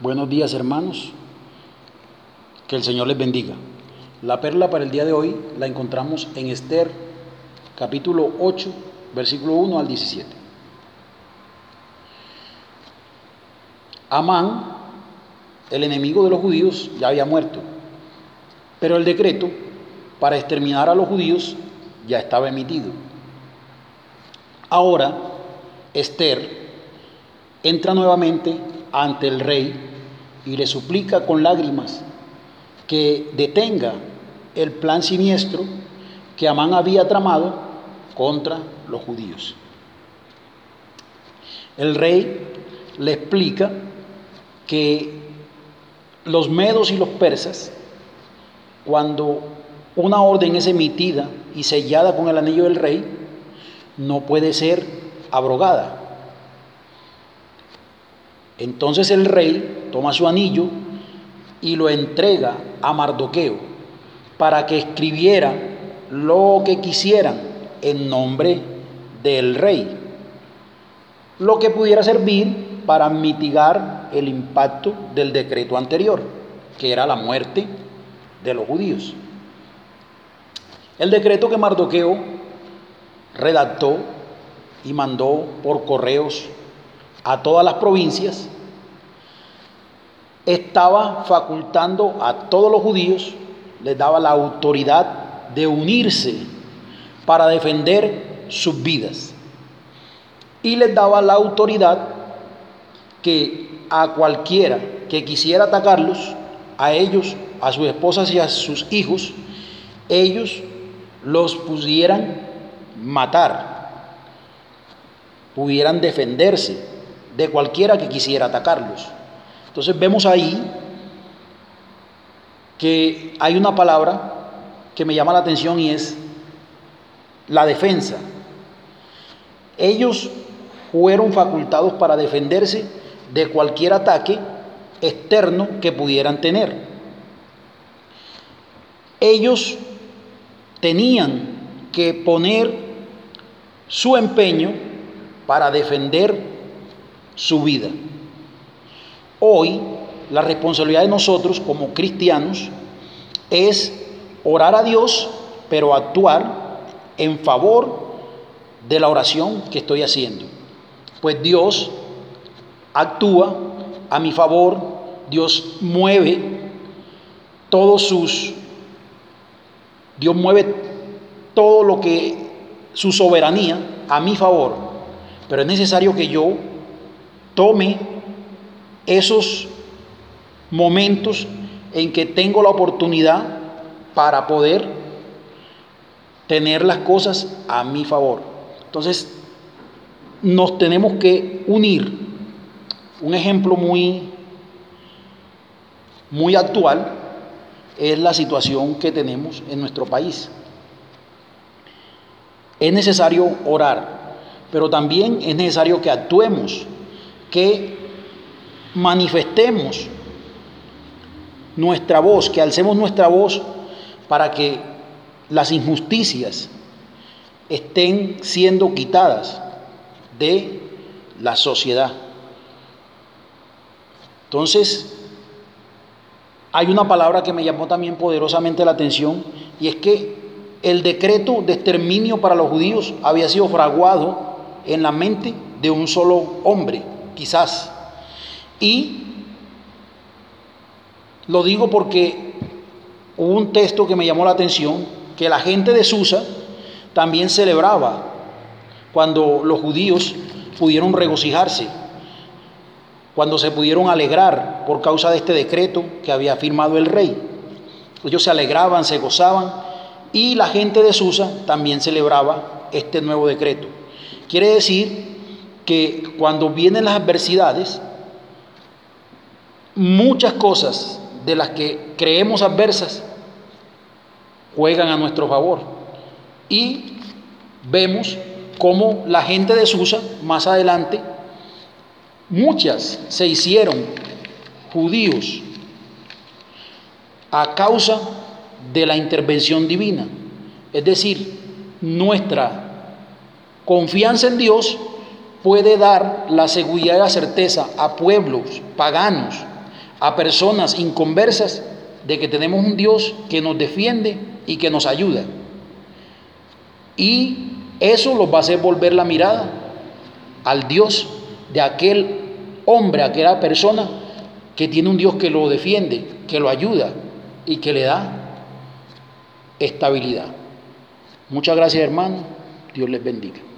Buenos días hermanos, que el Señor les bendiga. La perla para el día de hoy la encontramos en Esther capítulo 8, versículo 1 al 17. Amán, el enemigo de los judíos, ya había muerto, pero el decreto para exterminar a los judíos ya estaba emitido. Ahora, Esther entra nuevamente ante el rey y le suplica con lágrimas que detenga el plan siniestro que Amán había tramado contra los judíos. El rey le explica que los medos y los persas, cuando una orden es emitida y sellada con el anillo del rey, no puede ser abrogada. Entonces el rey toma su anillo y lo entrega a Mardoqueo para que escribiera lo que quisieran en nombre del rey, lo que pudiera servir para mitigar el impacto del decreto anterior, que era la muerte de los judíos. El decreto que Mardoqueo redactó y mandó por correos a todas las provincias estaba facultando a todos los judíos, les daba la autoridad de unirse para defender sus vidas. Y les daba la autoridad que a cualquiera que quisiera atacarlos, a ellos, a sus esposas y a sus hijos, ellos los pudieran matar, pudieran defenderse de cualquiera que quisiera atacarlos. Entonces vemos ahí que hay una palabra que me llama la atención y es la defensa. Ellos fueron facultados para defenderse de cualquier ataque externo que pudieran tener. Ellos tenían que poner su empeño para defender su vida. Hoy la responsabilidad de nosotros como cristianos es orar a Dios, pero actuar en favor de la oración que estoy haciendo. Pues Dios actúa a mi favor, Dios mueve todos sus, Dios mueve todo lo que, su soberanía a mi favor, pero es necesario que yo tome esos momentos en que tengo la oportunidad para poder tener las cosas a mi favor. Entonces, nos tenemos que unir. Un ejemplo muy, muy actual es la situación que tenemos en nuestro país. Es necesario orar, pero también es necesario que actuemos, que manifestemos nuestra voz, que alcemos nuestra voz para que las injusticias estén siendo quitadas de la sociedad. Entonces, hay una palabra que me llamó también poderosamente la atención y es que el decreto de exterminio para los judíos había sido fraguado en la mente de un solo hombre, quizás y lo digo porque hubo un texto que me llamó la atención, que la gente de Susa también celebraba cuando los judíos pudieron regocijarse, cuando se pudieron alegrar por causa de este decreto que había firmado el rey. Ellos se alegraban, se gozaban y la gente de Susa también celebraba este nuevo decreto. Quiere decir que cuando vienen las adversidades, muchas cosas de las que creemos adversas juegan a nuestro favor. Y vemos cómo la gente de Susa, más adelante, muchas se hicieron judíos a causa de la intervención divina. Es decir, nuestra confianza en Dios puede dar la seguridad y la certeza a pueblos paganos a personas inconversas de que tenemos un Dios que nos defiende y que nos ayuda. Y eso los va a hacer volver la mirada al Dios de aquel hombre, aquella persona que tiene un Dios que lo defiende, que lo ayuda y que le da estabilidad. Muchas gracias hermano, Dios les bendiga.